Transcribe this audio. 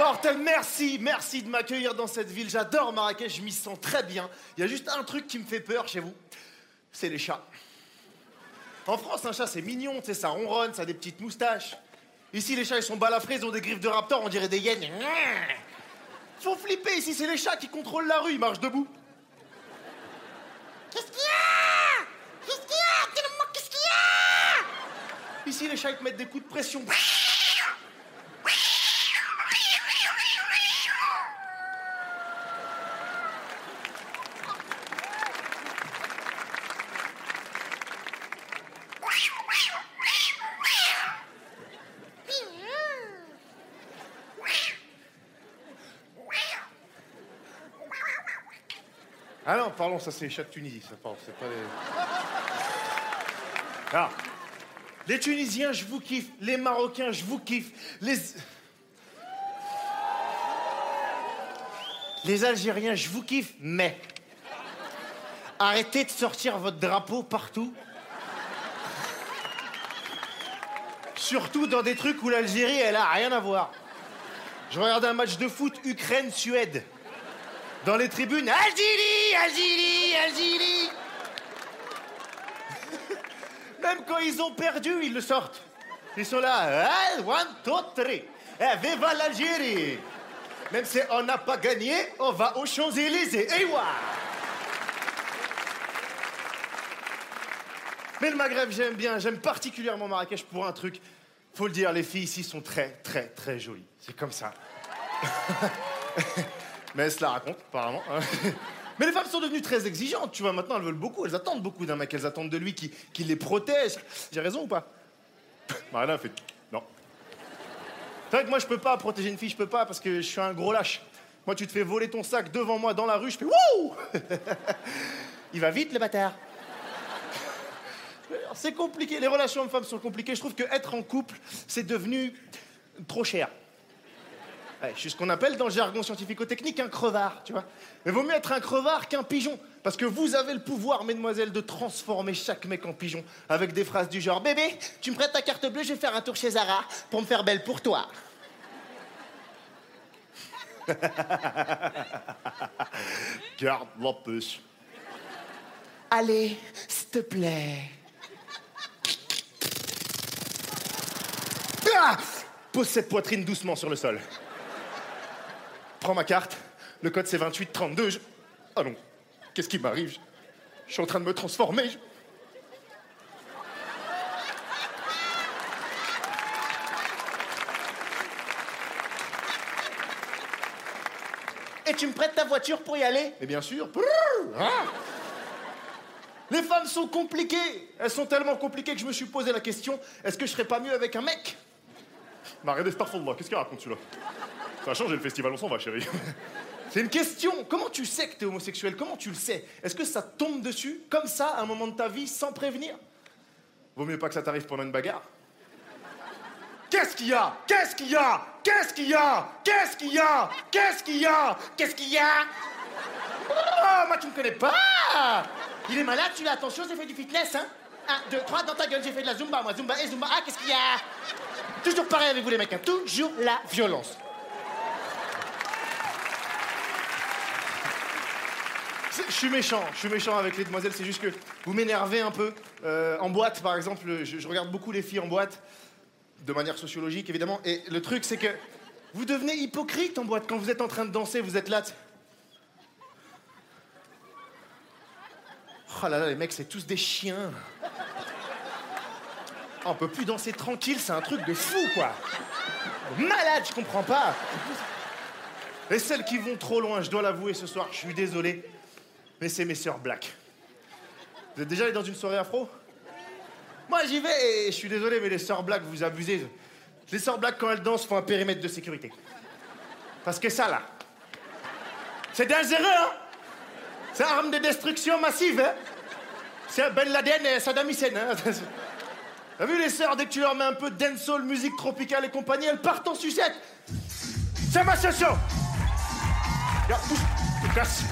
Mortel, merci, merci de m'accueillir dans cette ville. J'adore Marrakech, je m'y sens très bien. Il y a juste un truc qui me fait peur chez vous, c'est les chats. En France, un chat c'est mignon, tu sais, ça ronronne, ça a des petites moustaches. Ici, les chats ils sont balafrés, ils ont des griffes de raptor, on dirait des hyènes. Faut flipper, ici c'est les chats qui contrôlent la rue, ils marchent debout. Qu'est-ce qu'il y a? Qu'est-ce qu'il y a? Qu'est-ce qu'il y a? Ici, les chats ils te mettent des coups de pression. Ah non, pardon, ça c'est les de Tunisie, ça, pardon, c'est pas les... Ah. Les Tunisiens, je vous kiffe. Les Marocains, je vous kiffe. Les... Les Algériens, je vous kiffe, mais... Arrêtez de sortir votre drapeau partout. Surtout dans des trucs où l'Algérie, elle a rien à voir. Je regardais un match de foot Ukraine-Suède. Dans les tribunes, Algérie, Algérie, Algérie. Même quand ils ont perdu, ils le sortent. Ils sont là, one, two, three. Eh, viva l'Algérie. Même si on n'a pas gagné, on va aux Champs-Élysées. Et. Mais le Maghreb, j'aime bien. J'aime particulièrement Marrakech pour un truc. Faut le dire, les filles ici sont très, très, très jolies. C'est comme ça. Mais elles se la racontent, apparemment. Mais les femmes sont devenues très exigeantes, tu vois. Maintenant, elles veulent beaucoup. Elles attendent beaucoup d'un mec. Elles attendent de lui qui, qui les protège. J'ai raison ou pas? Marina fait non. C'est vrai que moi, je peux pas protéger une fille, je peux pas parce que je suis un gros lâche. Moi, tu te fais voler ton sac devant moi dans la rue, je fais wouh Il va vite, le bâtard. C'est compliqué. Les relations hommes-femmes sont compliquées. Je trouve que être en couple, c'est devenu trop cher. Ouais, je suis ce qu'on appelle dans le jargon scientifico-technique un crevard, tu vois. Mais vaut mieux être un crevard qu'un pigeon. Parce que vous avez le pouvoir, mesdemoiselles, de transformer chaque mec en pigeon avec des phrases du genre Bébé, tu me prêtes ta carte bleue, je vais faire un tour chez Zara pour me faire belle pour toi. Garde la puce. Allez, s'il te plaît. Ah Pose cette poitrine doucement sur le sol. Prends ma carte. Le code c'est 2832. Je... Ah non. Qu'est-ce qui m'arrive? Je... je suis en train de me transformer. je- Et tu me prêtes ta voiture pour y aller? Mais bien sûr. Hein? Les femmes sont compliquées. Elles sont tellement compliquées que je me suis posé la question est-ce que je serais pas mieux avec un mec? Bah regardez Starfall qu'est-ce qu'il raconte celui-là? Ça a changé le festival, on s'en va, chérie. C'est une question. Comment tu sais que t'es homosexuel? Comment tu le sais? Est-ce que ça tombe dessus, comme ça, à un moment de ta vie, sans prévenir? Vaut mieux pas que ça t'arrive pendant une bagarre. Qu'est-ce qu'il y a? Qu'est-ce qu'il y a? Qu'est-ce qu'il y a? Qu'est-ce qu'il y a? Qu'est-ce qu'il y a? Qu'est-ce qu'il y a? Oh, moi tu me connais pas! Il est malade, tu l'as attention, j'ai fait du fitness, hein. Un, deux, trois, dans ta gueule, j'ai fait de la zumba, moi, zumba et zumba. Ah, qu'est-ce qu'il y a? Toujours pareil avec vous les mecs, hein, toujours la violence. Je suis méchant, je suis méchant avec les demoiselles, c'est juste que vous m'énervez un peu. Euh, en boîte, par exemple, je, je regarde beaucoup les filles en boîte, de manière sociologique évidemment, et le truc c'est que vous devenez hypocrite en boîte quand vous êtes en train de danser, vous êtes là. Oh là là, les mecs, c'est tous des chiens. On peut plus danser tranquille, c'est un truc de fou, quoi. Malade, je comprends pas. Et celles qui vont trop loin, je dois l'avouer ce soir, je suis désolé, mais c'est mes sœurs black. Vous êtes déjà allé dans une soirée afro? Moi j'y vais et je suis désolé, mais les sœurs black, vous abusez. Les sœurs Black, quand elles dansent, font un périmètre de sécurité. Parce que ça, là, c'est dangereux, hein C'est arme de destruction massive, hein C'est Ben Laden et Saddam Hussein, hein T'as vu les sœurs, dès que tu leur mets un peu de dancehall, musique tropicale et compagnie, elles partent en sucette C'est ma session Regarde, pousse, tu casses.